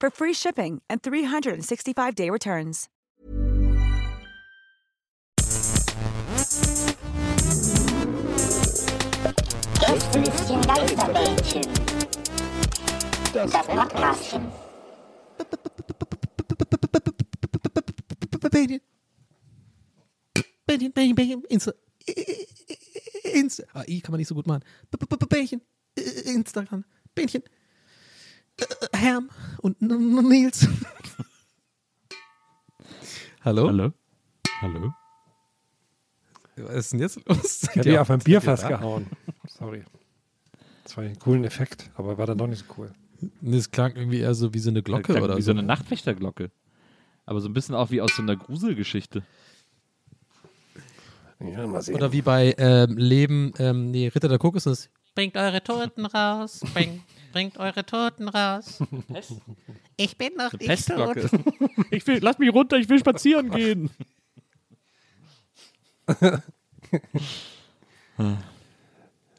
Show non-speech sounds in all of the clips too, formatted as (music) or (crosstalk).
for free shipping and 365-day returns. Gästelistchen Geisterbällchen. Das Podcastchen. Bähnchen. Bähnchen, Bähnchen, Bähnchen, Insta. Kann man nicht so gut machen. Instagram. Herm und Nils. Hallo? Hallo? Hallo? Was ist denn jetzt los? Ich habe auf ein Bierfass gehauen. Sorry. Das war einen coolen Effekt, aber war dann doch nicht so cool. Das klang irgendwie eher so wie so eine Glocke oder wie so. so eine Nachtwächterglocke. Aber so ein bisschen auch wie aus so einer Gruselgeschichte. Ja, mal sehen. Oder wie bei ähm, Leben, ähm, nee, Ritter der Kokosnuss. Bringt eure Toten raus. Bring, bringt eure Toten raus. (laughs) Ich bin noch Eine nicht tot. (laughs) Ich will, lass mich runter, ich will spazieren gehen. (laughs)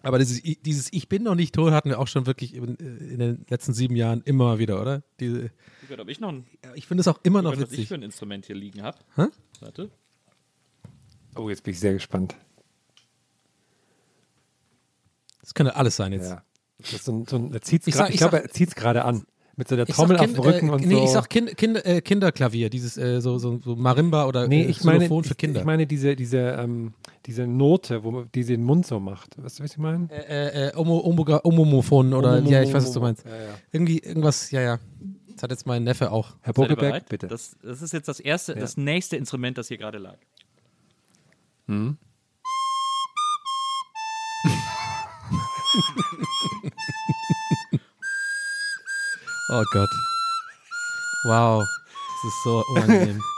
Aber dieses, dieses Ich bin noch nicht tot hatten wir auch schon wirklich in, in den letzten sieben Jahren immer wieder, oder? Diese, Ich weiß, ich noch ein, ich finde es auch immer noch was ich witzig. für ein Instrument hier liegen habe. Warte. Oh, jetzt bin ich sehr gespannt. Das könnte alles sein jetzt. Ja. Das ist so ein, so ein, er zieht's Ich sag- ich ich glaube, sag- er zieht es gerade an. Mit so der Ich Trommel auf dem Rücken äh, und nee, so. ich sag kind, kind, äh, Kinderklavier, dieses äh, so, so, so Marimba oder nee, äh, ich meine, Xylophon für ich, Kinder. ich meine diese, diese, ähm, diese Note, wo die den Mund so macht. Weißt du, was ich meine? äh, äh, Omo, Omoga- Omomophon oder ja, ich weiß, was du meinst. Ja, ja. Irgendwie irgendwas, ja, ja. Das hat jetzt mein Neffe auch. Herr Bogelberg, bitte. Das, das ist jetzt das erste, das nächste Instrument, das hier gerade lag. Oh Gott. Wow. Das ist so unangenehm. (laughs)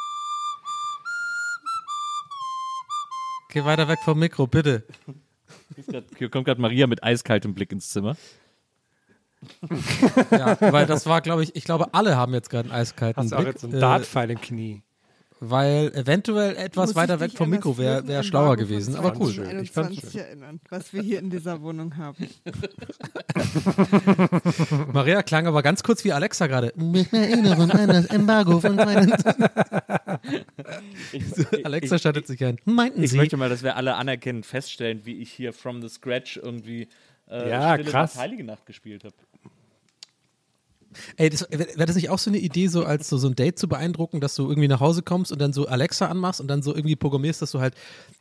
Geh weiter weg vom Mikro, bitte. Hier kommt gerade Maria mit eiskaltem Blick ins Zimmer. Ja, weil das war, glaube ich, ich glaube, alle haben jetzt gerade einen eiskalten Hast du auch Blick. jetzt so einen äh, Dartpfeil im Knie? Weil eventuell etwas Muss weiter ich weg vom Mikro wäre wär schlauer gewesen. Aber cool. schön. Ich fand's 2021 erinnern, was wir hier in dieser Wohnung haben. (laughs) Maria klang aber ganz kurz wie Alexa gerade. Mit Erinnerung an das Embargo von (laughs) Alexa schaltet sich ein. Meinten Ich Sie? möchte mal, dass wir alle anerkennend feststellen, wie ich hier from the scratch irgendwie äh, Ja, Stille krass. Heilige Nacht gespielt habe. Ey, das, wäre das nicht auch so eine Idee, so als so, so ein Date zu beeindrucken, dass du irgendwie nach Hause kommst und dann so Alexa anmachst und dann so irgendwie programmierst, dass du halt,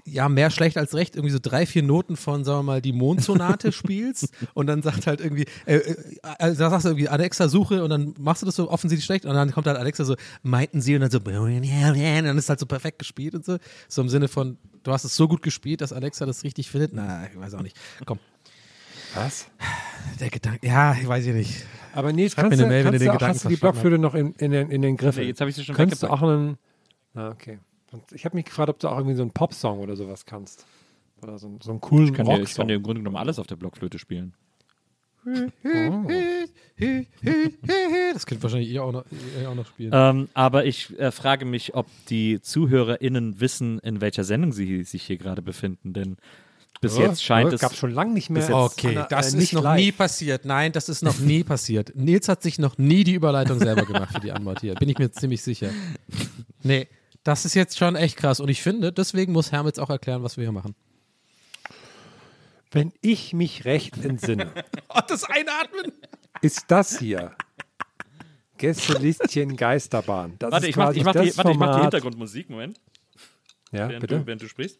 ja, mehr schlecht als recht, irgendwie so drei, vier Noten von, sagen wir mal, die Mondsonate (laughs) spielst und dann sagt halt irgendwie, äh, äh, also da sagst du irgendwie Alexa suche und dann machst du das so offensichtlich schlecht und dann kommt halt Alexa so, meinten sie und dann so, (laughs) und dann ist halt so perfekt gespielt und so. So im Sinne von, du hast es so gut gespielt, dass Alexa das richtig findet. Na, ich weiß auch nicht. Komm, Was? der Gedanke, ja, ich weiß ich nicht. Aber Schreib mir kannst, eine du, Mail, kannst du du den auch, Gedanken hast du die Blockflöte noch in, in, den, in den Griffen? Nee, jetzt habe ich sie schon Könntest du auch einen. Ah, okay. Und ich habe mich gefragt, ob du auch irgendwie so einen Popsong oder sowas kannst. Oder so, einen- so einen coolen Ich kann, dir, ich kann dir im Grunde genommen alles auf der Blockflöte spielen. Das könnt wahrscheinlich ihr auch noch, ihr auch noch spielen. Ähm, aber ich äh, frage mich, ob die ZuhörerInnen wissen, in welcher Sendung sie sich hier gerade befinden, denn bis jetzt scheint es. gab schon lange nicht mehr. Okay, Anna- das äh, ist noch live. nie passiert. Nein, das ist noch nie passiert. Nils hat sich noch nie die Überleitung selber gemacht für die Antwort hier. Bin ich mir ziemlich sicher. Nee, das ist jetzt schon echt krass. Und ich finde, deswegen muss Herm jetzt auch erklären, was wir hier machen. Wenn ich mich recht entsinne, (laughs) Oh, das Einatmen! ist das hier Gästelistchen Geisterbahn. Das Warte, ist ich mach, ich mach, die, warte, ich mach die Hintergrundmusik. Moment. Ja, während, bitte. Du, während du sprichst.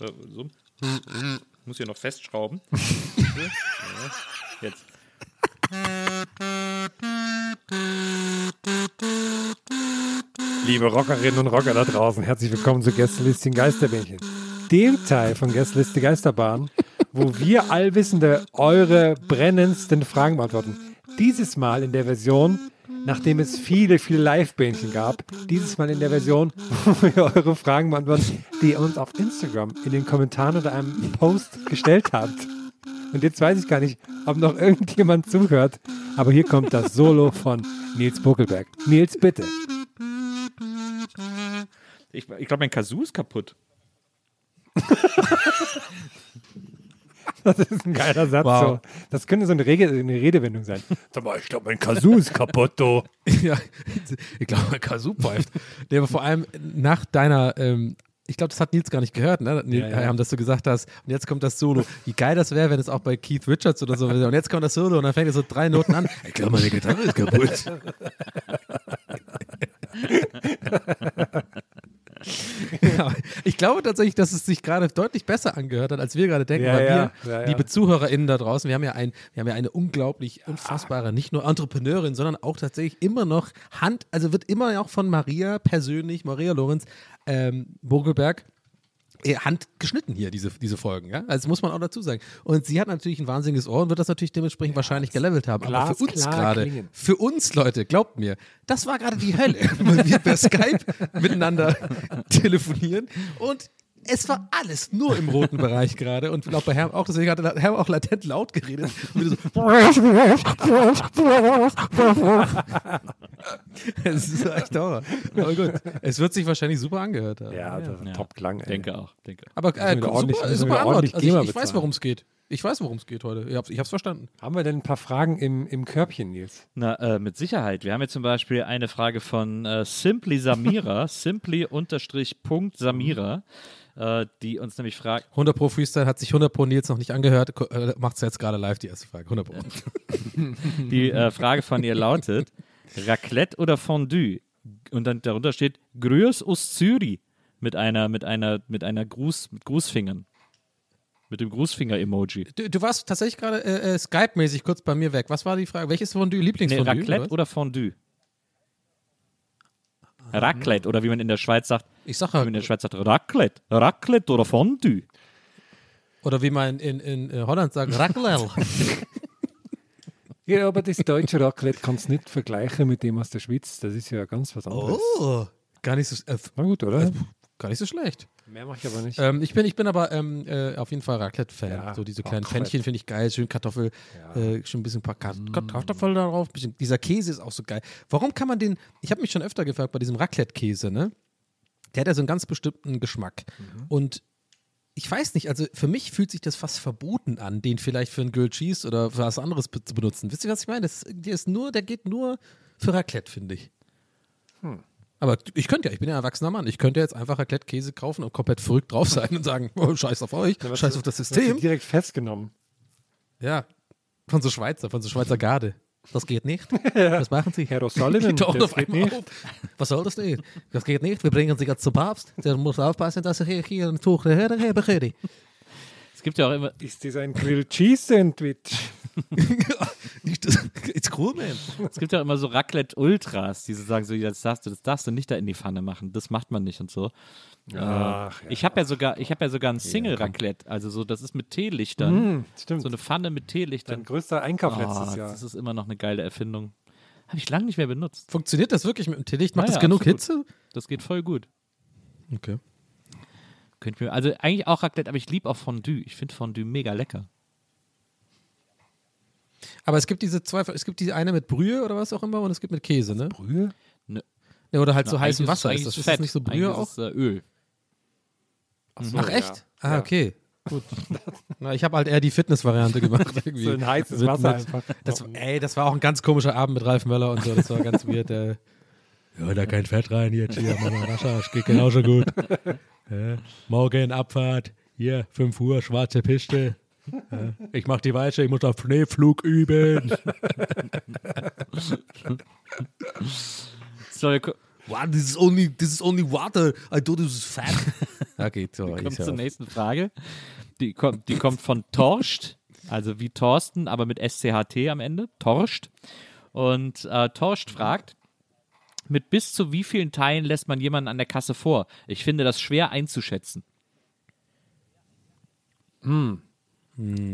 Äh, so. (laughs) Muss hier noch festschrauben. (laughs) ja, jetzt. Liebe Rockerinnen und Rocker da draußen, herzlich willkommen zu Gästelistchen Geisterbähnchen. Dem Teil von Gästeliste Geisterbahn, wo wir Allwissende eure brennendsten Fragen beantworten. Dieses Mal in der Version, nachdem es viele, viele Live-Bähnchen gab, dieses Mal in der Version, wo wir eure Fragen beantworten, die ihr uns auf Instagram in den Kommentaren oder einem Post gestellt habt. Und jetzt weiß ich gar nicht, ob noch irgendjemand zuhört, aber hier kommt das Solo von Nils Buckelberg. Nils, bitte. Ich, ich glaube, mein Kazoo ist kaputt. (laughs) Das ist ein geiler Satz. Wow. So. Das könnte so eine, Rege, eine Redewendung sein. Sag mal, ich glaube, mein Kazoo ist kaputt, du. (laughs) ja, ich glaube, mein Kazoo pfeift. Nee, aber vor allem nach deiner, ähm, ich glaube, das hat Nils gar nicht gehört, ne? Nils, Ja, ja. haben, dass du gesagt hast, und jetzt kommt das Solo. Wie geil das wäre, wenn es auch bei Keith Richards oder so wäre. Und jetzt kommt das Solo und dann fängt er so drei Noten an. Ich glaube, meine Gitarre ist kaputt. (laughs) ja, (laughs) ich glaube tatsächlich, dass es sich gerade deutlich besser angehört hat, als wir gerade denken, Ja, weil ja, wir, liebe ZuhörerInnen da draußen, wir haben ja, ein, wir haben ja eine unglaublich unfassbare, nicht nur Entrepreneurin, sondern auch tatsächlich immer noch Hand, also wird immer noch von Maria persönlich, Maria Lorenz ähm, Bogelberg, äh, Hand geschnitten hier, diese, diese Folgen. Ja? Also das muss man auch dazu sagen. Und sie hat natürlich ein wahnsinniges Ohr und wird das natürlich dementsprechend wahrscheinlich gelevelt haben. Aber für uns gerade, für uns Leute, glaubt mir, das war gerade die Hölle, (laughs) weil wir per Skype miteinander telefonieren und es war alles nur im roten Bereich gerade und ich glaube bei Herm auch, deswegen hat Herm auch latent laut geredet. Und so (laughs) (laughs) es ist echt Horror. Aber gut, es wird sich wahrscheinlich super angehört haben. Ja, das ist Ja. Top-Klang. ey. Denke auch. Denke. Aber äh, super, ordentlich- super, Antwort. ordentlich Also ich, ich weiß, worum es geht. Ich weiß, worum es geht heute. Ich hab's, ich hab's verstanden. Haben wir denn ein paar Fragen im, im Körbchen, Nils? Na, äh, mit Sicherheit. Wir haben jetzt zum Beispiel eine Frage von äh, Simply Samira, (laughs) simply unterstrich Punkt Samira, äh, die uns nämlich fragt, 100 Pro Freestyle hat sich 100 Pro Nils noch nicht angehört. Äh, macht's jetzt gerade live die erste Frage. 100 Pro. (laughs) die äh, Frage von ihr lautet, Raclette oder Fondue? Und dann darunter steht Grüß aus Zürich mit einer, mit einer, mit einer Gruß, mit Grußfingern. Mit dem Grußfinger-Emoji. Du, du warst tatsächlich gerade äh, äh, Skype-mäßig kurz bei mir weg. Was war die Frage? Welches Fondue? Nee, Lieblingsfondue? Raclette oder? oder Fondue? Raclette oder wie man in der Schweiz sagt, Ich sag wie man in halt, der Schweiz sagt, Raclette. Raclette oder Fondue. oder wie man in, in, äh, Holland sagt, Raclette. (laughs) (laughs) Ja, aber das deutsche Raclette kannst du nicht vergleichen mit dem aus der Schweiz. Das ist ja ganz was anderes. oh, gar nicht so, äh, Na gut, oder? gar nicht so schlecht. Mehr mache ich aber nicht. Ähm, ich, bin, ich bin aber ähm, äh, auf jeden Fall Raclette-Fan. Ja, so diese kleinen Raclette. Pfännchen finde ich geil. Schön Kartoffel, äh, schön ein bisschen ein paar Kat Kartoffeln darauf. Bisschen, dieser Käse ist auch so geil. Warum kann man den, ich habe mich schon öfter gefragt bei diesem Raclette-Käse, ne? Der hat ja so einen ganz bestimmten Geschmack. Und ich weiß nicht, also für mich fühlt sich das fast verboten an, den vielleicht für ein Grilled Cheese oder für was anderes zu benutzen. Wisst ihr, was ich meine? Das, der ist nur, der geht nur für Raclette, finde ich. Aber ich könnte ja, ich bin ja ein erwachsener Mann, ich könnte jetzt einfach Raclette-Käse kaufen und komplett verrückt drauf sein und sagen, oh, scheiß auf euch, was scheiß du- auf das System. direkt festgenommen. Ja, von so Schweizer, von so Schweizer Garde. Das geht nicht. (laughs) Was machen Sie? Herr O'Sullivan, (laughs) das geht nicht. auf. Was soll das nicht? Das geht nicht. Wir bringen Sie jetzt zum Papst. Der muss aufpassen, dass er hier- hier ein Tuch hergebe. König. Es gibt ja auch immer, Ist das ein Grilled Cheese Sandwich? (laughs) (laughs) Nicht das- It's cool, man. es gibt ja immer so Raclette-Ultras, die so sagen, so, das darfst du, das darfst du nicht da in die Pfanne machen, das macht man nicht und so. Ach, ja. Ich habe ja sogar, ich habe ja sogar ein Single-Raclette, also so, das ist mit Teelichtern. Hm, stimmt. So eine Pfanne mit Dein Teelichtern. größter Einkauf letztes Oh, Jahr. das ist immer noch eine geile Erfindung. Habe ich lange nicht mehr benutzt. Funktioniert das wirklich mit dem Teelicht? Macht Ja, das genug absolut. Hitze? Das geht voll gut. Okay. Könnt mir, also eigentlich auch Raclette, aber ich liebe auch Fondue. Ich finde Fondue mega lecker. Aber es gibt diese zwei, es gibt die eine mit Brühe oder was auch immer und es gibt mit Käse, ne? Brühe? Ja, oder halt so Na, heißem eigentlich Wasser. eigentlich Ist das, ist Fett. das nicht so Eigentlich Brühe ist auch? es, äh, Öl. so, Ach ja. echt? Ah, Ja. okay. Gut. (laughs) Na, ich habe halt eher die Fitness-Variante gemacht. (laughs) Irgendwie. So ein heißes Mit- Wasser mit- einfach. Das, ey, das war auch ein ganz komischer Abend mit Ralf Möller und so. Das war ganz (laughs) weird. Äh. Ja, da kein Fett rein jetzt hier, Mama Rascha, es geht genauso gut. Ja, morgen Abfahrt, hier, 5 Uhr, schwarze Piste. Ich mach die Weiche, ich muss auf Schneeflug üben. So, What? This is only, this is only water. I thought this was fat. (laughs) Okay, so, kommt ich zur auf. nächsten Frage. Die kommt, die kommt von Torscht, also wie Thorsten, aber mit SCHT am Ende. Torscht. Und äh, Torscht fragt, mit bis zu wie vielen Teilen lässt man jemanden an der Kasse vor? Ich finde das schwer einzuschätzen.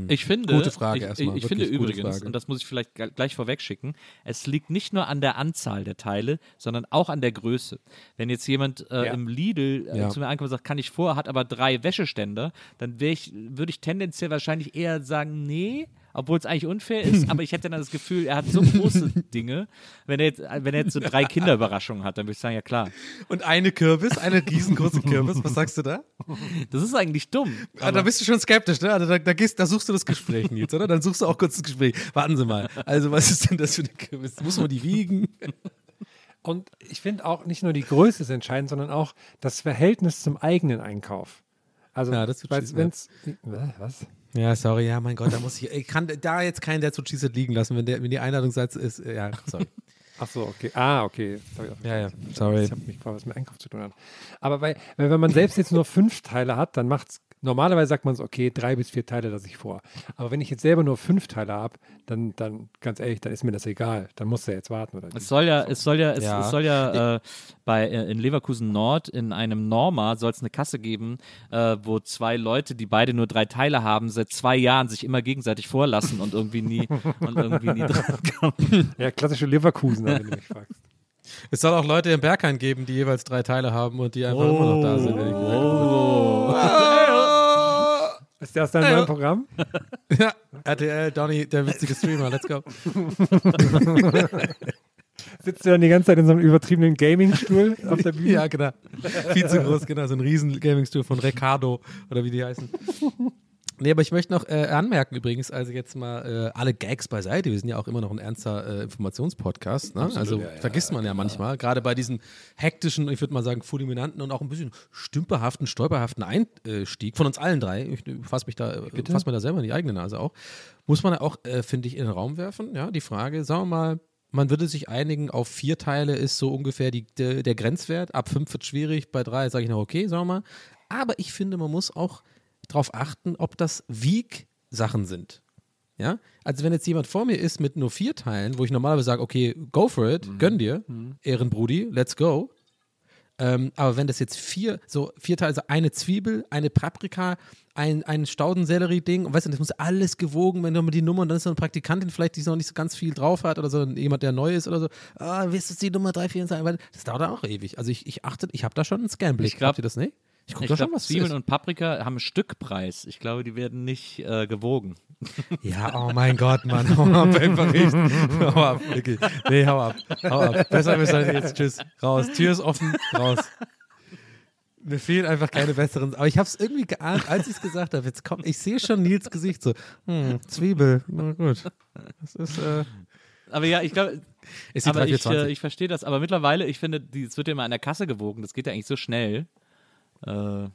Ich finde, Gute Frage ich, erstmal, ich, ich finde übrigens, Frage. und das muss ich vielleicht gleich vorweg schicken, es liegt nicht nur an der Anzahl der Teile, sondern auch an der Größe. Wenn jetzt jemand äh, Ja. im Lidl äh, Ja. zu mir ankommt und sagt, kann ich vor, hat aber drei Wäscheständer, dann ich, würde ich tendenziell wahrscheinlich eher sagen, nee, obwohl es eigentlich unfair ist, aber ich hätte dann das Gefühl, er hat so große (laughs) Dinge. Wenn er jetzt, wenn er jetzt so drei Kinderüberraschungen hat, dann würde ich sagen, ja klar. Und eine Kürbis, eine riesengroße Kürbis. Was sagst du da? Das ist eigentlich dumm. Ah, da bist du schon skeptisch, ne? Also da, da, gehst, da suchst du das Gespräch, Nils, oder? Dann suchst du auch kurz das Gespräch. Warten Sie mal. Also, was ist denn das für eine Kürbis? Muss man die wiegen? (laughs) Und ich finde auch nicht nur die Größe ist entscheidend, sondern auch das Verhältnis zum eigenen Einkauf. Also, Ja, das schießen, wenn's, Äh, was? Ja, sorry, ja, mein Gott, da muss ich. Ich kann da jetzt keinen, der zu Cheese liegen lassen, wenn, der, wenn die Einladungssatz ist. äh, Ja, sorry. Ach so, okay. Ah, okay. Ja, ja, sorry. Ich habe mich gefragt, was mit Einkauf zu tun hat. Aber weil, weil wenn man selbst jetzt nur fünf Teile hat, dann macht es, normalerweise sagt man so, okay, drei bis vier Teile lasse ich vor. Aber wenn ich jetzt selber nur fünf Teile habe, dann, dann, ganz ehrlich, dann ist mir das egal. Dann muss er jetzt warten. Oder Es soll ja, es soll ja, es, Ja. es soll ja äh, bei äh, in Leverkusen Nord in einem Norma soll es eine Kasse geben, äh, wo zwei Leute, die beide nur drei Teile haben, seit zwei Jahren sich immer gegenseitig vorlassen und irgendwie nie (laughs) und irgendwie nie dran kommen. ja, klassische Leverkusen, wenn du mich fragst. Es soll auch Leute im Berghain geben, die jeweils drei Teile haben und die einfach immer noch da sind. wenn ich- (laughs) (laughs) Ist das dein neues Programm? (laughs) Ja, RTL, Donny, der witzige Streamer, let's go. (laughs) Sitzt du dann die ganze Zeit in so einem übertriebenen Gaming-Stuhl auf der Bühne? Ja, genau. Viel zu groß, genau. So ein riesen Gaming-Stuhl von Ricardo oder wie die heißen. Nee, aber ich möchte noch äh, anmerken übrigens, also jetzt mal äh, alle Gags beiseite. Wir sind ja auch immer noch ein ernster äh, Informationspodcast. Ne? also vergisst man ja, manchmal, gerade bei diesen hektischen, ich würde mal sagen, fulminanten und auch ein bisschen stümperhaften, stolperhaften Einstieg von uns allen drei. Ich fasse mich da, fass mir da selber in die eigene Nase auch. Muss man ja auch, äh, finde ich, in den Raum werfen. Ja, die Frage, sagen wir mal, man würde sich einigen, auf vier Teile ist so ungefähr die, der, der Grenzwert. Ab fünf wird schwierig, bei drei sage ich noch okay, sagen wir mal. Aber ich finde, man muss auch darauf achten, ob das Wieg-Sachen sind. Ja? Also wenn jetzt jemand vor mir ist mit nur vier Teilen, wo ich normalerweise sage, okay, go for it, gönn dir, Ehrenbrudi, let's go. Ähm, aber wenn das jetzt vier, so vier Teile, also eine Zwiebel, eine Paprika, ein, ein Staudensellerie-Ding, und weißt du, das muss alles gewogen, wenn du mal die Nummer, und dann ist so eine Praktikantin vielleicht, die noch nicht so ganz viel drauf hat, oder so jemand, der neu ist oder so, ah, wirst du die Nummer 3, 4 sein, weil das dauert auch ewig. Also ich, ich achte, ich habe da schon einen Scanblick. Ich glaub- Habt ihr das nicht? Ich gucke schon, was Zwiebeln ist. und Paprika haben einen Stückpreis. Ich glaube, die werden nicht äh, gewogen. (laughs) Ja, oh mein Gott, Mann, hau ab (laughs) Bericht. Hau ab, wirklich. Nee, hau ab. Hau ab. Besser wir sein jetzt. Tschüss. Raus. Tür ist offen. Raus. Mir fehlen einfach keine besseren. Aber ich habe es irgendwie geahnt, als ich es gesagt habe. Jetzt kommt, ich sehe schon Nils Gesicht so. Hm, Zwiebel. Na gut. Das ist, äh, Aber ja, ich glaube, ist ich, 324. äh, ich verstehe das. Aber mittlerweile, ich finde, es wird ja immer an der Kasse gewogen. Das geht ja eigentlich so schnell. Äh,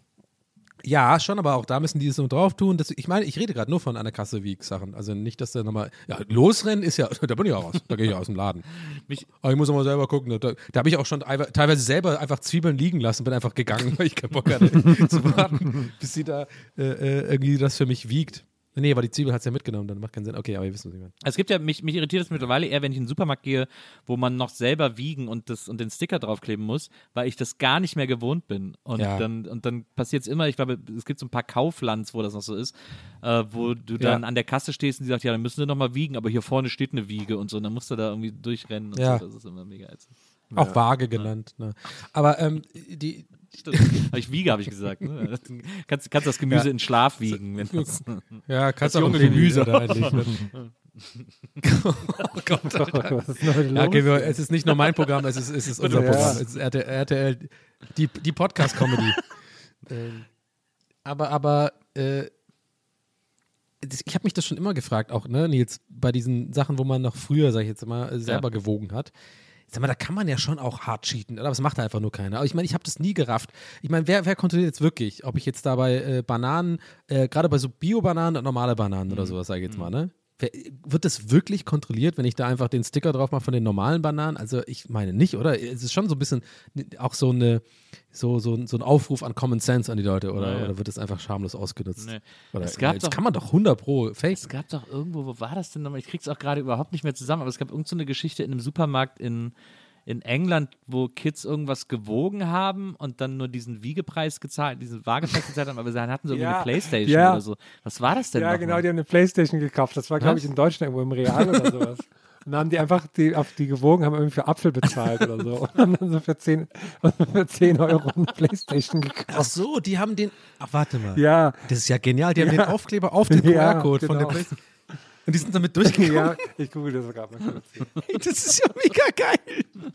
Ja, schon, aber auch da müssen die es so drauf tun. Das, ich meine, ich rede gerade nur von der Kasse Wieg-Sachen. Also nicht, dass da nochmal. Ja, losrennen ist ja, (laughs) da bin ich auch raus. Da gehe ich aus dem Laden. (laughs) Mich- aber ich muss auch mal selber gucken. Da, da habe ich auch schon teilwe- teilweise selber einfach Zwiebeln liegen lassen, bin einfach gegangen, (laughs) weil ich keinen Bock hatte zu warten, bis sie da äh, äh, irgendwie das für mich wiegt. Nee, aber die Zwiebel hat es ja mitgenommen, dann macht keinen Sinn. Okay, aber ihr wisst, was ich meine. Es gibt ja, mich, mich irritiert es mittlerweile eher, wenn ich in den Supermarkt gehe, wo man noch selber wiegen und, das, und den Sticker draufkleben muss, weil ich das gar nicht mehr gewohnt bin. Und Ja. dann, und dann passiert es immer, ich glaube, es gibt so ein paar Kauflands, wo das noch so ist, äh, wo du dann an der Kasse stehst und die sagt, ja, dann müssen wir nochmal wiegen, aber hier vorne steht eine Wiege und so, und dann musst du da irgendwie durchrennen und Ja. so, das ist immer mega ätzend. Auch vage genannt. Ne? Aber ähm, die, Stimmt. Ich wiege, habe ich gesagt. Ne? (laughs) kannst, kannst das Gemüse Ja. in Schlaf wiegen. Wenn das, (laughs) ja, kannst Das auch Gemüse. da eigentlich. Ne? (laughs) oh Gott, Ja, okay, wir, es ist nicht nur mein Programm, es ist, es ist unser Ja. Programm. Es ist RTL, RTL die, die Podcast-Comedy. ähm, aber, aber, äh, ich habe mich das schon immer gefragt, auch, ne, Nils, bei diesen Sachen, wo man noch früher, sag ich jetzt mal, selber gewogen hat. Sag mal, da kann man ja schon auch hart cheaten, oder? Das macht einfach nur keiner. Aber ich meine, ich habe das nie gerafft. Ich meine, wer, wer kontrolliert jetzt wirklich, ob ich jetzt dabei äh, Bananen, äh, gerade bei so Bio-Bananen und normale Bananen oder sowas, sage ich jetzt mal, ne? Wird das wirklich kontrolliert, wenn ich da einfach den Sticker drauf mache von den normalen Bananen? Also ich meine nicht, oder? Es ist schon so ein bisschen auch so eine so, so, so ein Aufruf an Common Sense an die Leute, oder, Ja, ja. oder wird es einfach schamlos ausgenutzt? Nee. Oder, Es gab jetzt doch- kann man doch 100 pro fake. Es gab doch irgendwo, wo war das denn nochmal? Ich krieg's auch gerade überhaupt nicht mehr zusammen, aber es gab irgendeine so eine Geschichte in einem Supermarkt in, in England, wo Kids irgendwas gewogen haben und dann nur diesen Wiegepreis gezahlt, diesen Waagepreis gezahlt haben, aber sie hatten so irgendwie Ja, eine Playstation ja. oder so. Was war das denn Ja, noch genau, mal? die haben eine Playstation gekauft. Das war, glaube ich, in Deutschland irgendwo im Real oder sowas. Und dann haben die einfach die, auf die gewogen, haben irgendwie für Apfel bezahlt oder so. Und haben dann so für 10, für 10 Euro eine Playstation gekauft. Ach so, die haben den. Ach, warte mal. Ja, Das ist ja genial. Die haben den Aufkleber auf den (laughs) Ja, QR-Code von der genau. PlayStation. Und die sind damit durchgekommen. ja, ich google das sogar mal kurz. Hey, das ist ja mega geil.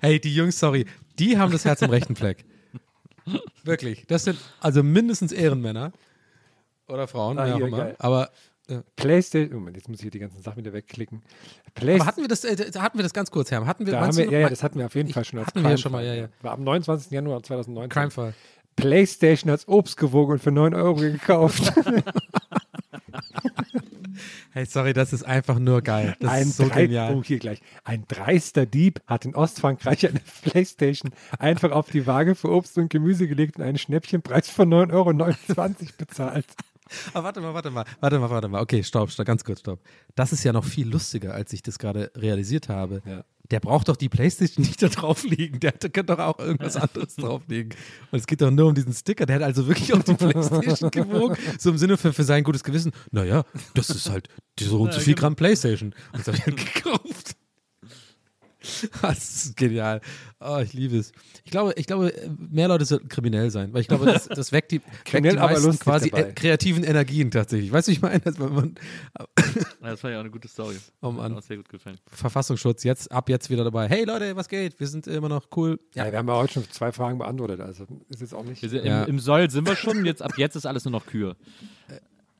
Hey, die Jungs, sorry, die haben das Herz am rechten Fleck. Wirklich. Das sind also mindestens Ehrenmänner. Oder Frauen, Ah, wer auch hier, immer. geil. Aber, Playstation, Moment, jetzt muss ich hier die ganzen Sachen wieder wegklicken. aber hatten wir das, äh, da hatten wir das ganz kurz, Herr? Hatten wir, Da wir, ja, ja, das hatten wir auf jeden Ich- Fall schon als hatten wir ja schon mal, ja, ja. War am 29. Januar 2019. Crime-Fall. Playstation als Obst gewogen und für 9 Euro gekauft. (laughs) Hey, sorry, das ist einfach nur geil. Das ein ist so drei- genial. Oh, hier gleich. Ein dreister Dieb hat in Ostfrankreich eine (laughs) Playstation einfach auf die Waage für Obst und Gemüse gelegt und einen Schnäppchenpreis von 9,29 Euro (laughs) bezahlt. Aber warte mal, warte mal, warte mal, warte mal. Okay, stopp, stopp, ganz kurz, stopp. Das ist ja noch viel lustiger, als ich das gerade realisiert habe. Ja. Der braucht doch die Playstation nicht da drauf liegen. Der könnte doch auch irgendwas anderes drauflegen. Und es geht doch nur um diesen Sticker. Der hat also wirklich auf die Playstation gewogen. So im Sinne für, für sein gutes Gewissen. Naja, das ist halt so und so viel Gramm Playstation. Und das habe ich halt gekauft. (laughs) Das ist genial. Oh, ich liebe es. Ich glaube, ich glaube, mehr Leute sollten kriminell sein, weil ich glaube, das, das weckt die, weckt Kriminell, die aber meisten lustig quasi dabei. äh, kreativen Energien tatsächlich. Weißt du, wie ich meine? Dass man, man, Ja, das war ja auch eine gute Story. Oh Hat Mann. mir auch sehr gut gefallen. Verfassungsschutz, jetzt ab jetzt wieder dabei. Hey Leute, was geht? Wir sind immer noch cool. Ja, wir haben ja heute schon zwei Fragen beantwortet, also ist jetzt auch nicht. Wir sind, Ja. im, Im Soll sind wir schon, jetzt, ab jetzt ist alles nur noch Kühe.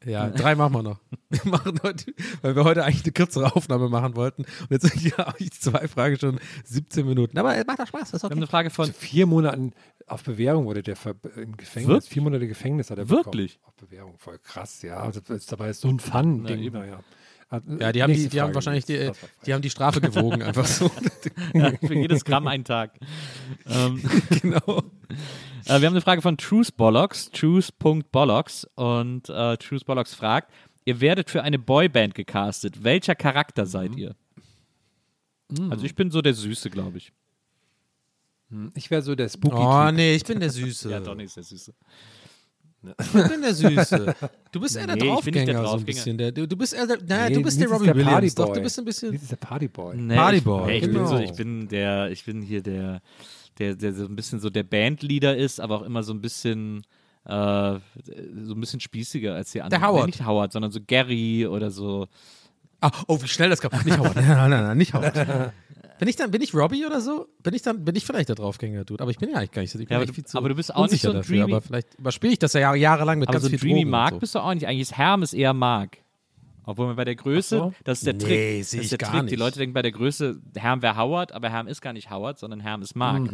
Ja, drei machen wir noch. (laughs) Wir machen heute, weil wir heute eigentlich eine kürzere Aufnahme machen wollten. Und jetzt sind ja (laughs) eigentlich zwei Fragen schon 17 Minuten. Aber es macht doch Spaß, das ist Wir haben okay. eine Frage von vier Monaten auf Bewährung wurde der ver im Gefängnis. Wirklich? Vier Monate Gefängnis hat er Wirklich? bekommen. Auf Bewährung, voll krass, ja. Also das ist dabei so ein Fun-Ding. eben. Hat- Ja, die haben, die, die haben wahrscheinlich die, die haben die Strafe gewogen, einfach so. (laughs) für jedes Gramm einen Tag. Ähm, (laughs) genau. Äh, wir haben eine Frage von Truth Bollocks, Truth.bollocks und äh, Truth Bollocks fragt, ihr werdet für eine Boyband gecastet. Welcher Charakter seid ihr? Also ich bin so der Süße, glaube ich. Ich wäre so der spooky Oh Typ. nee, ich bin der Süße. Ja, Donny ist der Süße. Ich bin der Süße. Du bist (laughs) eher der Nee, ich bin nicht der Draufgänger, so ein Draufgänger. bisschen. Der, du, du bist eher der, naja, Nee, du bist der Robbie der Williams. Doch, Partyboy. du bist ein bisschen. Nils ist der Partyboy. Nee, Partyboy, Ich, nee, ich, bin genau. so, ich bin der, ich bin hier der, der, der so ein bisschen so der Bandleader ist, aber auch immer so ein bisschen, äh, so ein bisschen spießiger als die anderen. Howard. Nee, nicht Howard, sondern so Gary oder so. Ah, oh, wie schnell das kam. Nicht Howard. (laughs) Nein, nein, nein, nicht Howard. (laughs) Bin ich dann, bin ich Robbie oder so? Bin ich dann, bin ich vielleicht der Draufgänger, Dude. Aber ich bin ja eigentlich gar nicht so. Ich bin Ja, aber du- viel zu aber du bist auch nicht unsicher so ein dafür, Dreamy- Aber vielleicht überspiele ich das ja Jahre- jahrelang mit Aber ganz so viel Dreamy Drogen Mark so. bist du auch nicht. Eigentlich ist Herm ist eher Mark. Obwohl man bei der Größe, so. das ist der Nee, Trick. sehe das ich ist der gar Trick. Die nicht. Leute denken bei der Größe, Herm wäre Howard, aber Herm ist gar nicht Howard, sondern Herm ist Mark.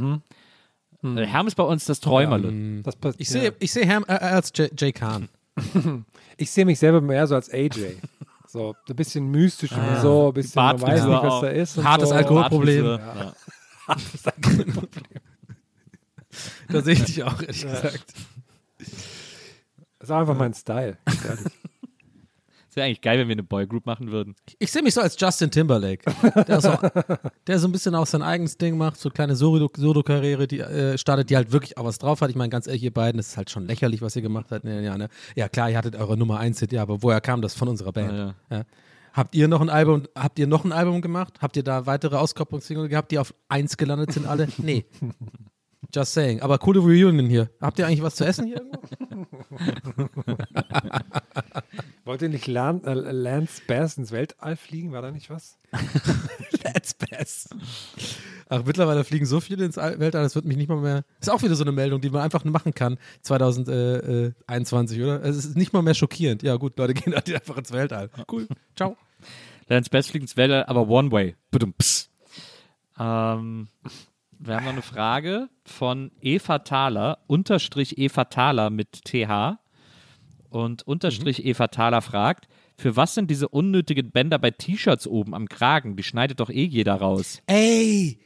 Äh, Herm ist bei uns das Träumerle. Das passt, Ich ja. sehe, ich sehe Ham äh, als J, J. Kahn. (laughs) Ich sehe mich selber mehr so als AJ. (laughs) So, ein bisschen mystisch Ah. und so, ein bisschen, man weiß nicht, was da ist. Und Hartes so. Alkohol- Problem. Bartfrisur, Ja. (laughs) Da sehe ich dich auch, ehrlich gesagt. Das ist einfach mein Style. Das wäre eigentlich geil, wenn wir eine Boygroup machen würden. Ich sehe mich so als Justin Timberlake, der so, (laughs) der so ein bisschen auch sein eigenes Ding macht, so kleine Solo- Solo-Karriere, die äh, startet, die halt wirklich auch was drauf hat. Ich meine, ganz ehrlich, ihr beiden, das ist halt schon lächerlich, was ihr gemacht habt. Ja, ja, ne? ja klar, ihr hattet eure Nummer 1 Hit, ja, aber woher kam das von unserer Band? Ja, Ja. Habt ihr noch ein Album, habt ihr noch ein Album gemacht? Habt ihr da weitere Auskopplungssingle gehabt, die auf 1 gelandet sind alle? Nee. (laughs) Just saying. Aber coole Reunion hier. Habt ihr eigentlich was zu essen hier irgendwo? (laughs) Wollt ihr nicht Lan äh, Lance Bass ins Weltall fliegen? War da nicht was? (laughs) Let's Pass. Ach, mittlerweile fliegen so viele ins All- Weltall, das wird mich nicht mal mehr. Ist auch wieder so eine Meldung, die man einfach machen kann, 2021, oder? Es ist nicht mal mehr schockierend. Ja, gut, Leute (laughs) gehen halt einfach ins Weltall. Cool. Ciao. Lance Bass fliegt ins Weltall, aber One Way. Badum, pss. Ähm, wir haben noch eine Frage von Eva Thaler, Unterstrich Eva Thaler mit TH. Und Unterstrich Eva Thaler fragt, für was sind diese unnötigen Bänder bei T-Shirts oben am Kragen? Die schneidet doch eh jeder raus. Ey,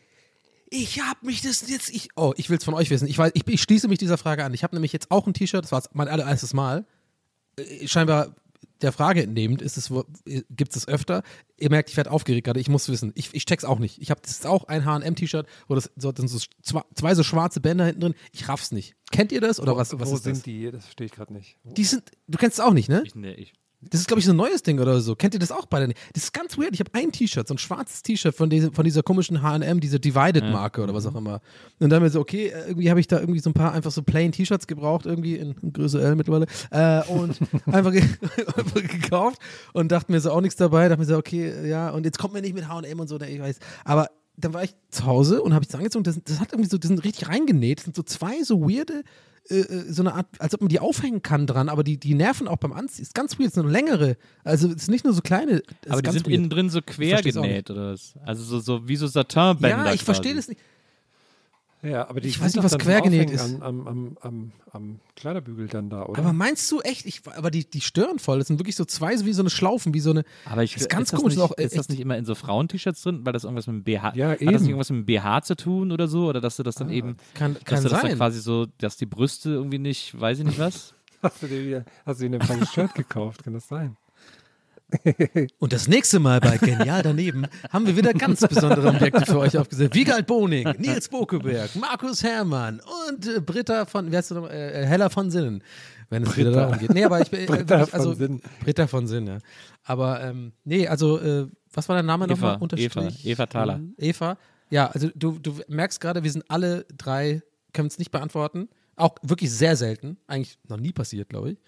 ich hab mich das jetzt, ich, oh, ich will's von euch wissen. Ich weiß, ich, ich schließe mich dieser Frage an. Ich habe nämlich jetzt auch ein T-Shirt, das war mein allererstes Mal. Äh, Scheinbar der Frage entnehmend ist es, gibt es öfter. Ihr merkt, ich werde aufgeregt gerade. Ich muss wissen. Ich, ich check's auch nicht. Ich habe das ist auch ein H&M-T-Shirt, wo das so, das sind so zwei, zwei so schwarze Bänder hinten drin. Ich raff's nicht. Kennt ihr das oder Wo- was? Was Wo ist sind das? die? Das verstehe ich gerade nicht. Die sind. Du kennst es auch nicht, ne? Ich, nee, ich, Das ist, glaube ich, so ein neues Ding oder so. Kennt ihr das auch beide nicht? Das ist ganz weird. Ich habe ein T-Shirt, so ein schwarzes T-Shirt von, von dieser komischen H&M, diese Divided-Marke oder was auch immer. Und dann mir so, okay, äh, irgendwie habe ich da irgendwie so ein paar einfach so plain T-Shirts gebraucht, irgendwie in, in Größe L mittlerweile. Äh, und (laughs) einfach, ge (laughs) einfach gekauft und dachte mir so auch nichts dabei. Dachte mir so, okay, ja, und jetzt kommt mir nicht mit H&M und so, ne, ich weiß. Aber dann war ich zu Hause und habe ich das angezogen. Das, das hat irgendwie so, die sind richtig reingenäht. Das sind so zwei so weirde äh, äh, so eine Art, als ob man die aufhängen kann dran, aber die, die nerven auch beim Anziehen. Ist ganz weird, ist eine längere. Also es ist nicht nur so kleine. es aber ist die sind weird. innen drin so quer genäht oder was? Also so, so wie so Satinbänder. Ja, ich verstehe das nicht. Ja, aber die Ich weiß nicht, was quergenäht ist. Am, am, am, am, am Kleiderbügel dann da, oder? Aber meinst du echt, ich, aber die, die stören voll. Das sind wirklich so zwei, so wie so eine Schlaufen, wie so eine. Aber ich, Das ist ganz das komisch, Nicht, auch, äh, ist das nicht immer in so Frauen-T-Shirts drin, weil das irgendwas mit dem BH Ja, Hat das eben. nicht irgendwas mit dem BH zu tun oder so? Oder dass du das dann eben. Kann, Dass kann du das dann sein. quasi so, dass die Brüste irgendwie nicht, weiß ich nicht was. (laughs) hast du dir wieder, hast du dir ein falsches Shirt gekauft? Kann das sein? Und das nächste Mal bei Genial daneben haben wir wieder ganz besondere Objekte für euch aufgesetzt. Wiegald Boning, Nils Bokeberg, Markus Herrmann und äh, Britta von, wer heißt du noch, äh, Hella von Sinnen. Wenn es wieder darum geht. Nee, aber ich bin äh, Britta also, von Sinn. Britta von Sinn, ja. Aber ähm, nee, also äh, was war dein Name nochmal? Eva? Eva Thaler. Eva. Ja, also du, du merkst gerade, wir sind alle drei, können es nicht beantworten. Auch wirklich sehr selten. Eigentlich noch nie passiert, glaube ich.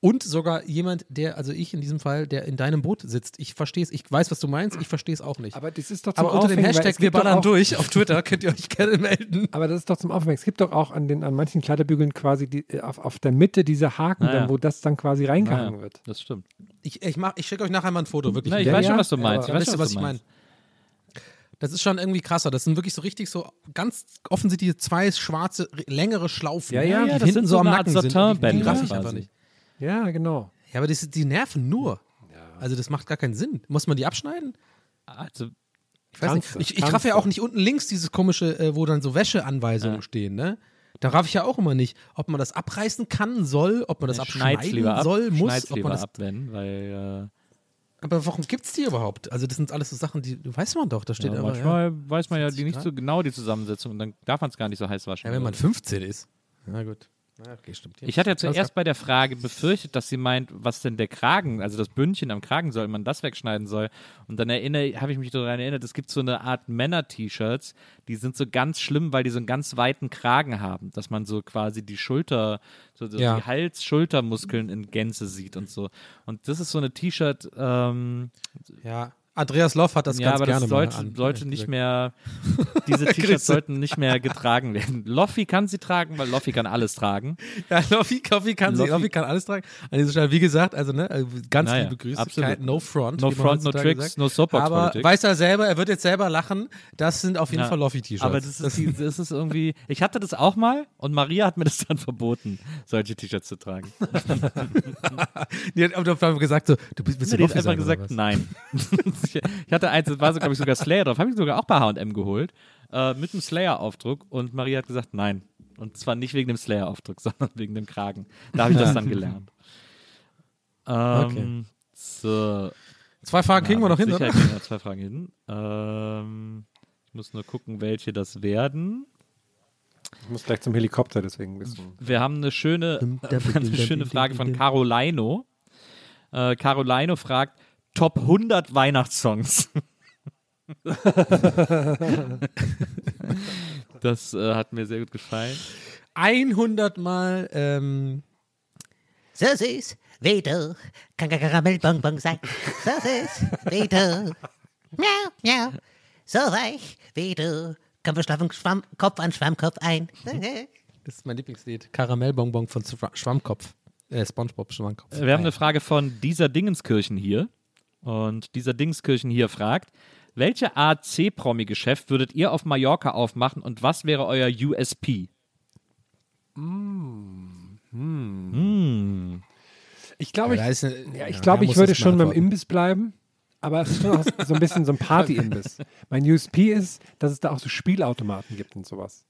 Und sogar jemand, der, also ich in diesem Fall, der in deinem Boot sitzt. Ich verstehe es, ich weiß, was du meinst, ich verstehe es auch nicht. Aber das ist doch zum Aber unter dem Hashtag es Wir gibt doch ballern auch- durch auf Twitter könnt ihr euch gerne melden. (laughs) Aber das ist doch zum Aufhängen. Es gibt doch auch an, den, an manchen Kleiderbügeln quasi die, äh, auf, auf der Mitte diese Haken, Naja. dann, wo das dann quasi reingehangen Naja, wird. das stimmt. Ich, ich, mach- ich schicke euch nachher mal ein Foto, wirklich. Na, ich Ja, weiß ja, schon, was du meinst. Ich weiß schon, was was du ich meine? Das ist schon irgendwie krasser. Das sind wirklich so richtig so ganz offensichtlich zwei schwarze, längere Schlaufen. Ja, ja, die ja, das hinten sind so am Nacken sind. Die, die raff ich einfach nicht. Ja, genau. Ja, aber das, die nerven nur. Also das macht gar keinen Sinn. Muss man die abschneiden? Also, Ich weiß nicht. Ich, ich raff ja auch nicht unten links dieses komische, äh, wo dann so Wäscheanweisungen Ja. stehen, ne? Da raff ich ja auch immer nicht, ob man das abreißen kann, soll, ob man das ja, abschneiden lieber ab, soll, muss, schneid's ob man das. ab, wenn, weil Aber warum gibt's die überhaupt? Also das sind alles so Sachen, die weiß man doch. Da steht ja, aber, ja, manchmal weiß man ja die 40 nicht Grad. so genau die Zusammensetzung und dann darf man es gar nicht so heiß waschen. ja, wenn man oder 15 ist. Na gut. Okay, stimmt. Ich hatte ja zuerst bei der Frage befürchtet, dass sie meint, was denn der Kragen, also das Bündchen am Kragen soll, man das wegschneiden soll. Und dann erinnere, habe ich mich daran erinnert, es gibt so eine Art Männer-T-Shirts, die sind so ganz schlimm, weil die so einen ganz weiten Kragen haben, dass man so quasi die Schulter, so, so Ja. die Hals-Schultermuskeln in Gänze sieht und so. Und das ist so eine T-Shirt, ähm, Ja, Andreas Loff hat das ja, ganz aber gerne das sollte, an. sollte nicht gesagt. mehr, (laughs) diese T-Shirts sollten nicht mehr getragen werden. Loffi kann sie tragen, weil Loffi kann alles tragen. Ja, Loffi, Loffi kann sie, Loffi- Loffi kann alles tragen. An dieser Stelle, wie gesagt, also ne, äh, ganz Naja, liebe Grüße, absolut. No Front. No front, no tricks, sagt. no soapbox Aber weiß er selber, er wird jetzt selber lachen. Das sind auf jeden Ja. Fall Loffi-T-Shirts. Aber das ist, die, (laughs) das ist irgendwie. Ich hatte das auch mal und Maria hat mir das dann verboten, solche T-Shirts zu tragen. (laughs) die hat aber einfach gesagt, so, du bist, bist du Sie hat Loffi einfach gesagt, nein. Ich hatte eins, das war so, glaube ich, sogar Slayer drauf. Habe ich sogar auch bei HM geholt. Äh, mit einem Slayer-Aufdruck. Und Maria hat gesagt, nein. Und zwar nicht wegen dem Slayer-Aufdruck, (laughs) sondern wegen dem Kragen. Da habe ich das dann gelernt. Ähm, So. Zwei Fragen kriegen wir noch hin, Sicher oder? wir zwei Fragen hin. Ähm, ich muss nur gucken, welche das werden. Ich muss gleich zum Helikopter, deswegen bisschen. Wir haben eine schöne, wir haben (laughs) eine schöne Frage von Carolino. Äh, Carolino fragt: Top 100 Weihnachtssongs. (laughs) das äh, hat mir sehr gut gefallen. 100 Mal, ähm, So süß wie du, kann kein Karamellbonbon sein. So süß wie du, miau, miau. So weich wie du, komm verschlafen Schwamm, Kopf an Schwammkopf ein. das ist mein Lieblingslied. Karamellbonbon von Schwa- Schwammkopf. Äh, Spongebob Schwammkopf. Wir haben eine Frage von dieser Dingenskirchen hier. Und dieser Dingenskirchen hier fragt: Welche Art C-Promi-Geschäft würdet ihr auf Mallorca aufmachen und was wäre euer USP? Ich glaube, Ja, da ich, ja, ich, ja, glaube, da ich würde schon beim. Imbiss bleiben. Aber es ist schon auch so ein bisschen so ein (laughs) Party-Imbiss. Mein USP ist, dass es da auch so Spielautomaten gibt und sowas.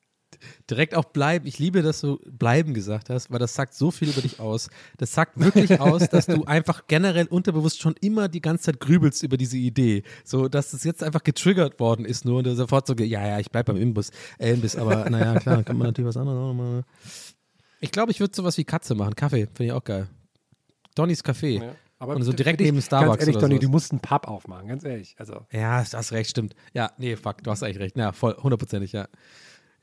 Direkt auch bleiben. Ich liebe, dass du bleiben gesagt hast, weil das sagt so viel über dich aus. Das sagt wirklich aus, dass du (laughs) einfach generell unterbewusst schon immer die ganze Zeit grübelst über diese Idee. So, dass es jetzt einfach getriggert worden ist nur und du sofort so, ja, ja, ich bleib beim Imbiss, äh, Imbiss aber naja, klar, kann man natürlich was anderes auch noch machen. Ich glaube, ich würde sowas wie Katze machen. Kaffee, finde ich auch geil. Donnys Café. Aber Und so direkt neben Starbucks Ganz ehrlich, oder Donny, sowas. du musst einen Pub aufmachen, ganz ehrlich. Also, Ja, du hast recht, stimmt. Ja, nee, fuck, du hast eigentlich recht. Ja, voll, hundertprozentig, ja.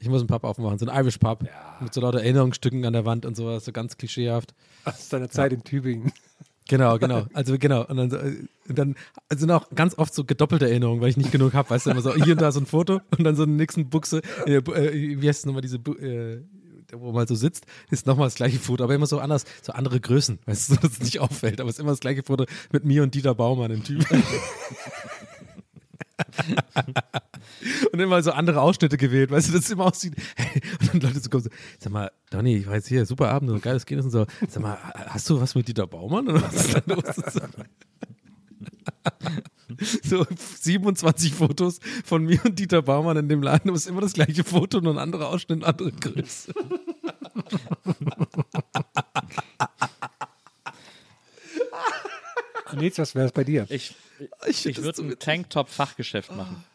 Ich muss einen Pub aufmachen, so ein Irish Pub. Mit so lauter Erinnerungsstücken an der Wand und sowas, so ganz klischeehaft. aus deiner Zeit in Tübingen. Genau, genau. Also genau. Und dann, äh, und dann sind auch ganz oft so gedoppelte Erinnerungen, weil ich nicht genug habe. Weißt du, immer so hier und da so ein Foto und dann so eine nächsten Buchse, äh, äh, wie heißt es nochmal, diese, äh, wo man so sitzt, ist nochmal das gleiche Foto, aber immer so anders, so andere Größen, weißt du, dass es nicht auffällt, aber es ist immer das gleiche Foto mit mir und Dieter Baumann im Typ. (laughs) (laughs) und immer so andere Ausschnitte gewählt, weißt du, dass es immer aussieht. und dann Leute so kommen so, sag mal, Donny, ich jetzt hier, super Abend, so geiles Kind und so, sag mal, hast du was mit Dieter Baumann oder was ist da los? (laughs) so 27 Fotos von mir und Dieter Baumann in dem Laden, aber es ist immer das gleiche Foto, nur ein anderer Ausschnitt, andere Größe. (laughs) Nils, was wäre es bei dir? Ich, Ich, ich würde ein Tanktop-Fachgeschäft machen. (laughs)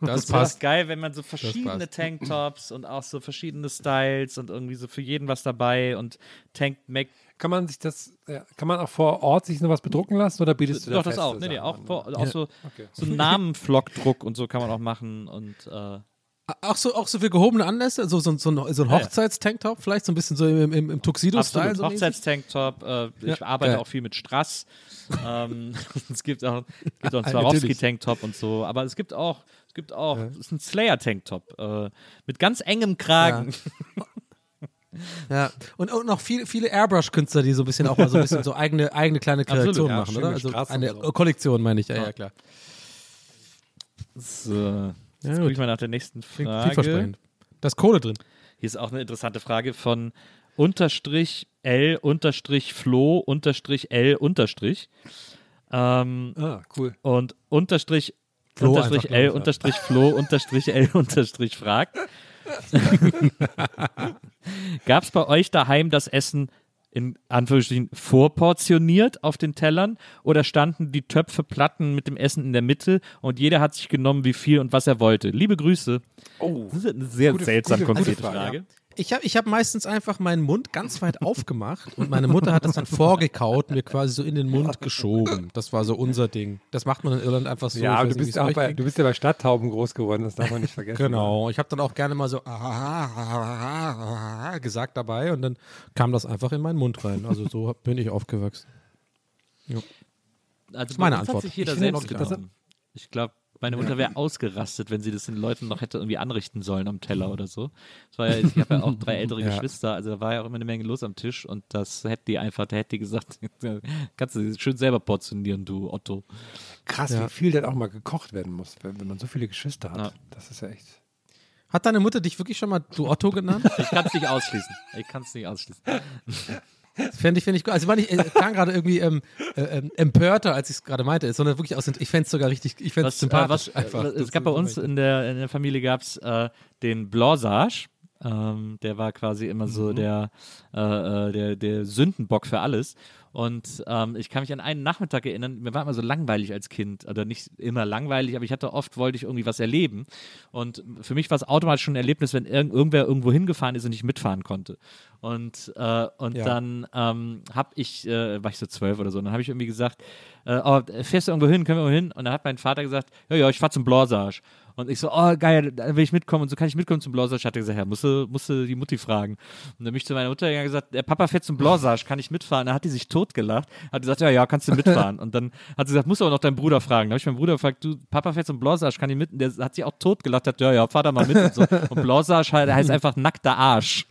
Das Das passt. geil, wenn man so verschiedene. Tanktops und auch so verschiedene Styles und irgendwie so für jeden was dabei und Tank Mac. Kann man sich das, ja, kann man auch vor Ort sich noch was bedrucken lassen oder bietest du da Doch, das feste auch. Nee, nee, auch, vor, auch so, Okay. so Namenflockdruck und so kann man auch machen und äh, Auch so, auch so für gehobene Anlässe, so, so, so ein, so ein Ja, ja. Hochzeitstanktop, vielleicht so ein bisschen so im, im, im Tuxedo-Style. So? Hochzeitstanktop. Äh, ich Ja, arbeite geil. auch viel mit Strass. ähm, (laughs) es gibt auch, es gibt auch einen. (laughs) Swarovski-Tanktop und so. Aber es gibt auch, es gibt auch, es ist ein Slayer-Tanktop äh, mit ganz engem Kragen. Ja, (laughs) und, und noch viele, viele Airbrush-Künstler, die so ein bisschen auch mal so ein bisschen so eigene, eigene kleine Kreationen ja, machen, oder? Also eine so. Kollektion, meine ich, ja, ja, Ja. klar. So, Ja, jetzt gucke ich mal nach der nächsten Frage. vielversprechend. Da ist Kohle drin. Hier ist auch eine interessante Frage von unterstrich L unterstrich Flo unterstrich L unterstrich. Ähm, Ah, cool. und unterstrich Flo unterstrich L ja. unterstrich Flo (laughs) unterstrich L unterstrich fragt. (laughs) Gab es bei euch daheim das Essen in Anführungsstrichen vorportioniert auf den Tellern oder standen die Töpfe Platten mit dem Essen in der Mitte und jeder hat sich genommen, wie viel und was er wollte? Liebe Grüße. Oh, Das ist eine sehr Gute- seltsam gute- gute Frage, Frage. Ich habe ich hab meistens einfach meinen Mund ganz weit (laughs) aufgemacht und meine Mutter hat das dann vorgekaut, mir quasi so in den Mund geschoben. Das war so unser Ding. Das macht man in Irland einfach so. ja, du bist, euch bei, du bist ja bei Stadttauben groß geworden, das darf man nicht vergessen. Genau, ich habe dann auch gerne mal so gesagt dabei und dann kam das einfach in meinen Mund rein. Also so bin ich aufgewachsen. Also meine bei uns Antwort. Hat sich jeder Ich finde, selbst das- genommen. Ich glaube, meine Mutter wäre ausgerastet, wenn sie das den Leuten noch hätte irgendwie anrichten sollen am Teller oder so. Das war ja, ich habe ja auch drei (laughs) ältere Ja. Geschwister, also da war ja auch immer eine Menge los am Tisch und das hätte die einfach, da hätte die gesagt, (laughs) kannst du schön selber portionieren, du Otto. Krass, Ja. wie viel denn auch mal gekocht werden muss, wenn, wenn man so viele Geschwister hat. Ja. Das ist ja echt. Hat deine Mutter dich wirklich schon mal du Otto genannt? Ich kann es nicht ausschließen. Ich kann es nicht ausschließen. (laughs) Fände ich, finde ich gut. Also war nicht, äh, klang gerade irgendwie ähm, äh, ähm, empörter, als ich es gerade meinte, sondern wirklich aus, ich fände es sogar richtig, ich fände es Was, äh, sympathisch was, einfach. äh, es gab bei uns in der, in der Familie gab es äh, den Blasage. Ähm, der war quasi immer Mhm. so der, äh, äh, der, der Sündenbock für alles. Und ähm, ich kann mich an einen Nachmittag erinnern, mir war immer so langweilig als Kind. Oder nicht immer langweilig, aber ich hatte oft, wollte ich irgendwie was erleben. Und für mich war es automatisch schon ein Erlebnis, wenn irgend, irgendwer irgendwo hingefahren ist und ich mitfahren konnte. Und, äh, und Ja. dann ähm, habe ich, äh, war ich so zwölf oder so, und dann habe ich irgendwie gesagt, äh, oh, fährst du irgendwo hin, können wir irgendwo hin? Und dann hat mein Vater gesagt, ja, ja, ich fahr zum Blasage. Und ich so, oh geil, da will ich mitkommen und so kann ich mitkommen zum Blasage. Hat er gesagt, ja, musst du, die Mutti fragen. Und dann bin ich zu meiner Mutter gegangen und gesagt, der Papa fährt zum Blasage, kann ich mitfahren? Dann hat die sich totgelacht, hat gesagt, ja, ja, kannst du mitfahren. Und dann hat sie gesagt, musst du aber noch deinen Bruder fragen. Dann habe ich meinen Bruder gefragt, du, Papa fährt zum Blasage, kann ich mit? Und der hat sich auch totgelacht, hat, ja, ja, fahr da mal mit und so. Und halt, heißt einfach nackter Arsch.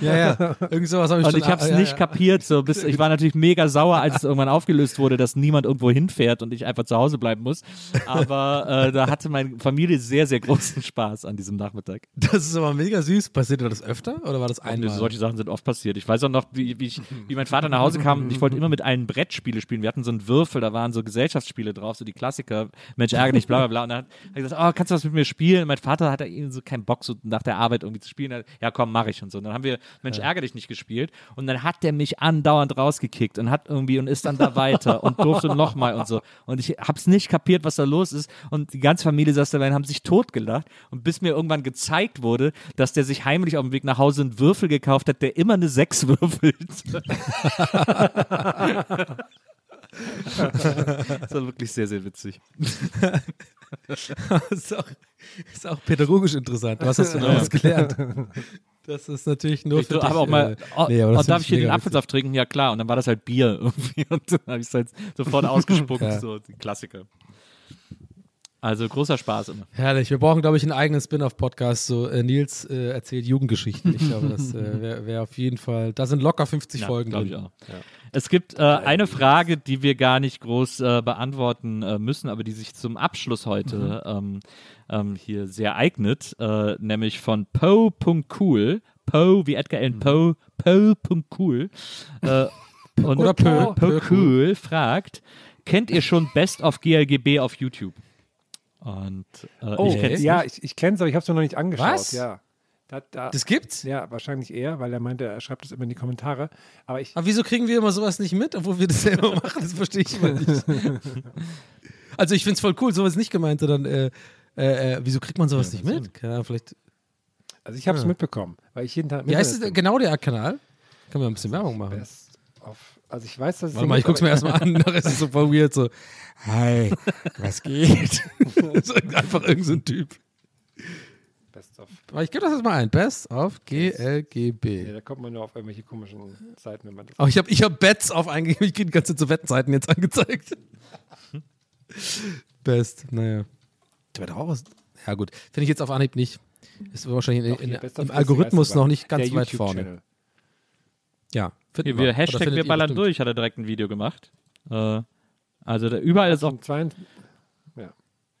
Ja, ja. Irgend sowas habe ich Und schon. ich habe es ja, nicht ja. kapiert. So, bis, ich war natürlich mega sauer, als es irgendwann aufgelöst wurde, dass niemand irgendwo hinfährt und ich einfach zu Hause bleiben muss. Aber äh, da hatte meine Familie sehr, sehr großen Spaß an diesem Nachmittag. Das ist aber mega süß. Passiert dir das öfter oder war das einmal? Solche Sachen sind oft passiert. Ich weiß auch noch, wie, wie, ich, wie mein Vater nach Hause kam. Ich wollte immer mit allen Brettspiele spielen. Wir hatten so einen Würfel, da waren so Gesellschaftsspiele drauf, so die Klassiker. Mensch, ärgere dich, bla bla bla. Und dann hat er gesagt, oh, kannst du was mit mir spielen? Und mein Vater hatte irgendwie so keinen Bock, so nach der Arbeit irgendwie zu spielen. Ja, komm, mach ich und so. Und dann haben wir Mensch, ärgere dich nicht gespielt. Und dann hat der mich andauernd rausgekickt und hat irgendwie und ist dann da weiter und durfte nochmal und so. Und ich hab's nicht kapiert, was da los ist. Und die ganze Familie saß dabei und haben sich totgelacht. Und bis mir irgendwann gezeigt wurde, dass der sich heimlich auf dem Weg nach Hause einen Würfel gekauft hat, der immer eine 6 würfelt. (laughs) das war wirklich sehr, sehr witzig. (laughs) ist, auch, ist auch pädagogisch interessant. Was hast du daraus gelernt? (laughs) Das ist natürlich nur Ich für dich. habe auch mal, äh, oh, nee, aber oh, darf ich hier den Apfelsaft trinken? Ja klar. Und dann war das halt Bier (laughs) irgendwie. Und dann habe ich es halt sofort (laughs) ausgespuckt. Ja. So, die Klassiker. Also großer Spaß immer. Herrlich. Wir brauchen, glaube ich, einen eigenen Spin-off-Podcast. So, äh, Nils äh, erzählt Jugendgeschichten. Ich glaube, das äh, (laughs) wäre wär auf jeden Fall. Da sind locker 50 Ja, Folgen glaube ich drin. auch. Es gibt äh, eine Frage, die wir gar nicht groß äh, beantworten äh, müssen, aber die sich zum Abschluss heute ähm, ähm, hier sehr eignet, äh, nämlich von Poe.cool. Poe wie Edgar Allan Poe, Poe.cool. Äh, und Oder Poe, Poe Poe cool fragt, kennt ihr schon Best of GLGB auf YouTube? Und äh, Oh, ich kenn's ja, nicht. ich, ich kenne es, aber ich habe es noch nicht angeschaut. Was? Ja. Da, da, Das gibt's? ja, wahrscheinlich eher, weil er meinte, er schreibt das immer in die Kommentare. Aber ich, Aber wieso kriegen wir immer sowas nicht mit, obwohl wir das selber (laughs) machen? Das verstehe ich immer nicht. (laughs) Also ich finde es voll cool, sowas nicht gemeint, sondern äh, äh, äh, wieso kriegt man sowas nicht mit? Keine Ahnung, vielleicht. also ich habe es Ja. mitbekommen, weil ich jeden Tag. Wie heißt es genau der Kanal? Können wir ein bisschen Werbung machen? Best of, also ich weiß, dass es Warte mal, ich guck's mir erstmal an, (laughs) nachher ist es so voll weird, so, hi, was geht? (laughs) so, einfach irgendein so Typ. Best of. Aber ich gebe das jetzt mal ein. Best of Ja, GLGB. da kommt man nur auf irgendwelche komischen Seiten, wenn man das. Aber ich habe ich hab Bets auf eingegeben, ich kriege die ganze Zeit so Wettenseiten jetzt angezeigt. (laughs) Best, naja. Der wird auch was. Ja, gut. Finde ich jetzt auf Anhieb nicht. Ist wahrscheinlich in, in, im Algorithmus noch nicht ganz weit vorne. YouTube-Channel. Ja. Finden wir Oder Hashtag wir ballern durch, hat er direkt ein Video gemacht. Äh, also da, überall ist auch zwei-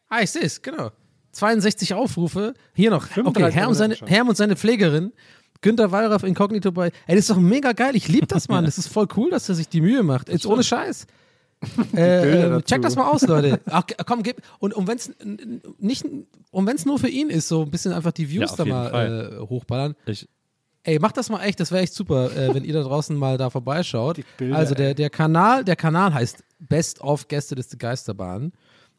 Ah, ich sehe es, genau. 62 Aufrufe. Hier noch. Okay, 35 Herm und, seine. Herm und seine Pflegerin. Günter Wallraff inkognito bei. Ey, das ist doch mega geil. Ich liebe das, Mann. (laughs) Das ist voll cool, dass er sich die Mühe macht. Jetzt ohne Scheiß. (laughs) Äh, check das mal aus, Leute. (laughs) Ach, komm, gib. Und, und wenn es nicht, und wenn es nur für ihn ist, so ein bisschen einfach die Views Ja, da mal äh, hochballern. ich, Ey, macht das mal echt, das wäre echt super, äh, wenn ihr da draußen mal da vorbeischaut. Bilder, also der, der Kanal, der Kanal heißt Best of Gästeliste Geisterbahn.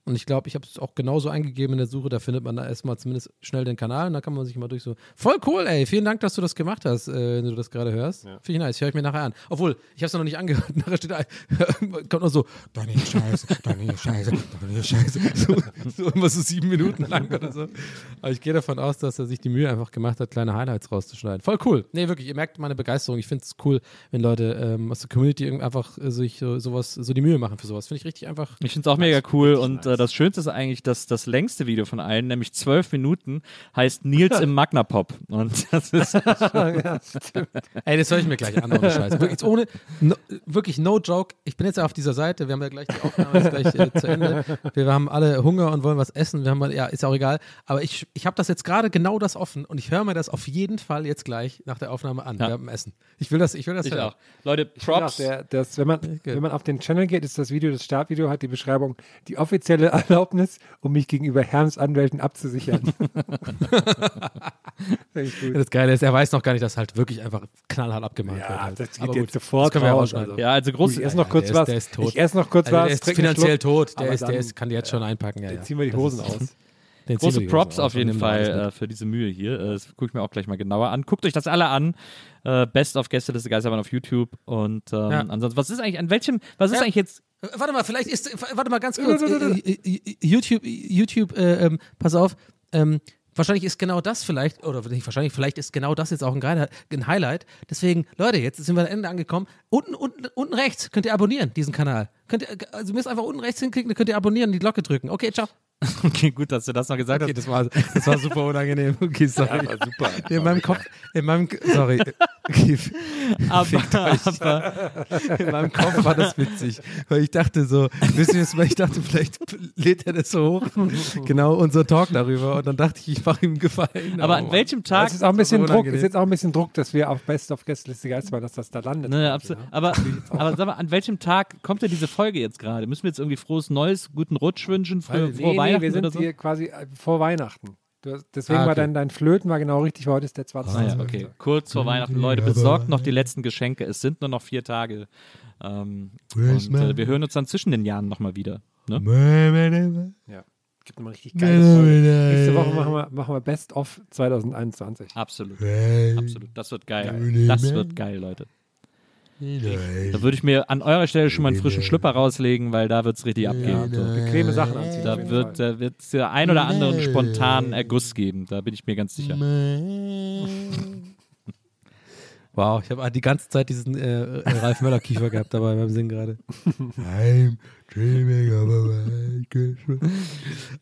Und ich glaube, ich habe es auch genauso eingegeben in der Suche, da findet man da erstmal zumindest schnell den Kanal und da kann man sich mal durch so. Voll cool, ey. Vielen Dank, dass du das gemacht hast, äh, wenn du das gerade hörst. Finde ich nice. Höre ich mir nachher an. Obwohl, ich habe es noch nicht angehört. (laughs) Nachher steht da, (laughs) kommt noch so, Donny Scheiße, Donny Scheiße, Donny Scheiße. So, so immer so sieben Minuten lang oder so. Aber ich gehe davon aus, dass er sich die Mühe einfach gemacht hat, kleine Highlights rauszuschneiden. Voll cool. Nee, wirklich, ihr merkt meine Begeisterung. Ich finde es cool, wenn Leute ähm, aus der Community irgendwie einfach äh, sich so, sowas, so die Mühe machen für sowas. Finde ich richtig einfach. ich finde es auch mega cool und äh, das Schönste ist eigentlich, dass das längste Video von allen, nämlich zwölf Minuten, heißt Nils im (laughs) Magnapop. Und das ist (laughs) Ey, das höre ich mir gleich an, ohne Scheiß. Wirklich, jetzt ohne, no, wirklich no joke. Ich bin jetzt auf dieser Seite, wir haben ja gleich die Aufnahme ist gleich äh, zu Ende. Wir haben alle Hunger und wollen was essen. Wir haben, ja, ist auch egal. Aber ich, ich habe das jetzt gerade genau das offen und ich höre mir das auf jeden Fall jetzt gleich nach der Aufnahme an. Ja. Wir haben Essen. Ich will das, ich will das ich hören. auch. Leute, Ich finde auch, Props. der, das, wenn, man, wenn man auf den Channel geht, ist das Video, das Startvideo hat die Beschreibung, die offizielle Erlaubnis, um mich gegenüber Herms Anwälten abzusichern. (laughs) Das Geile ist, er weiß noch gar nicht, dass halt wirklich einfach knallhart abgemacht wird. Ja, Halt. das geht Aber jetzt gut, sofort das können wir ja raus, also. Ja, also groß. ich esse noch kurz der ist- was. der ist tot. Ich esse noch kurz Also, was. der ist finanziell tot. Der, ist, der ist, kann die jetzt schon einpacken. Ja, Dann ja. ziehen wir die Hosen ist- aus. (laughs) Den Große Props auf jeden Fall äh, für diese Mühe hier. Äh, Das gucke ich mir auch gleich mal genauer an. Guckt euch das alle an. Äh, Best of Gästeliste Geisterbahn auf YouTube. Und ähm, Ja. ansonsten, was ist eigentlich, an welchem, was ist Ja. eigentlich jetzt, Äh, Warte mal, vielleicht ist, warte mal ganz kurz. Äh, äh, YouTube, YouTube, äh, ähm, pass auf. Ähm, wahrscheinlich ist genau das vielleicht, oder nicht wahrscheinlich, vielleicht ist genau das jetzt auch ein Highlight. Deswegen, Leute, jetzt sind wir am Ende angekommen. Unten, unten, unten rechts könnt ihr abonnieren, diesen Kanal. Könnt ihr, also ihr müsst einfach unten rechts hinklicken, dann könnt ihr abonnieren und die Glocke drücken. Okay, ciao. (laughs) Okay, gut, dass du das noch gesagt Okay, hast. das war, das war super unangenehm. Okay, sorry. war super. (laughs) In meinem Kopf, in meinem, sorry. Okay, (laughs) Aber, aber in meinem Kopf war das witzig, weil ich dachte so, wisst ihr was, weil ich dachte, vielleicht lädt er das so hoch, genau, unser Talk darüber und dann dachte ich, ich mache ihm Gefallen. aber Oh, an Mann. welchem Tag Es ist auch ein bisschen Druck, ist jetzt auch ein bisschen Druck, dass wir auf Best of Gästeliste Geisterbahn, dass das da landet. Ne, absolut. Aber, aber sag mal, an welchem Tag kommt denn diese Folge jetzt gerade? Müssen wir jetzt irgendwie frohes Neues, guten Rutsch wünschen, frohe, Weil, frohe nee, Weihnachten nee, wir sind oder so? hier quasi äh, vor Weihnachten. Du hast, deswegen Ah, war okay. dein, dein Flöten war genau richtig, weil heute ist der 20. Ah, ja, okay. Kurz vor Weihnachten, Leute, besorgt noch die letzten Geschenke. Es sind nur noch vier Tage. Ähm, und äh, wir hören uns dann zwischen den Jahren nochmal wieder. Ne? Ja. Gibt nochmal richtig geile Folge. Nächste Woche machen wir, machen wir Best of 2021. Absolut. Absolut. Das wird geil. Das wird geil, Leute. Da würde ich mir an eurer Stelle schon mal einen frischen Schlüpper rauslegen, weil da wird es richtig abgehen. So. Bequeme Sachen anziehen. Da wird wird's der ein oder anderen spontanen Erguss geben. Da bin ich mir ganz sicher. (laughs) Wow, ich habe die ganze Zeit diesen äh, Ralf Möller-Kiefer gehabt dabei beim Singen gerade. I'm dreaming of a.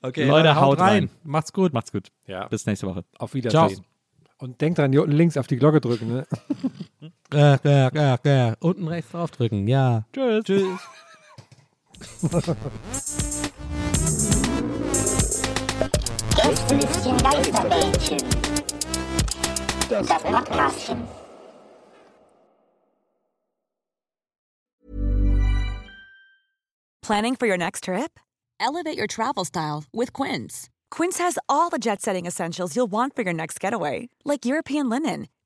Okay, Leute, haut rein. Macht's gut. Macht's gut. Ja, Bis nächste Woche. auf Wiedersehen. Ciao. Und denkt dran, hier unten links auf die Glocke drücken. Ne? (laughs) Ja, ja, ja, ja. Unten rechts draufdrücken, ja. Tschüss. Tschüss. Gästelistchen Geisterbällchen. Das Podcastchen. Planning for your next trip? Elevate your travel style with Quince. Quince has all the jet setting essentials you'll want for your next getaway, like European linen,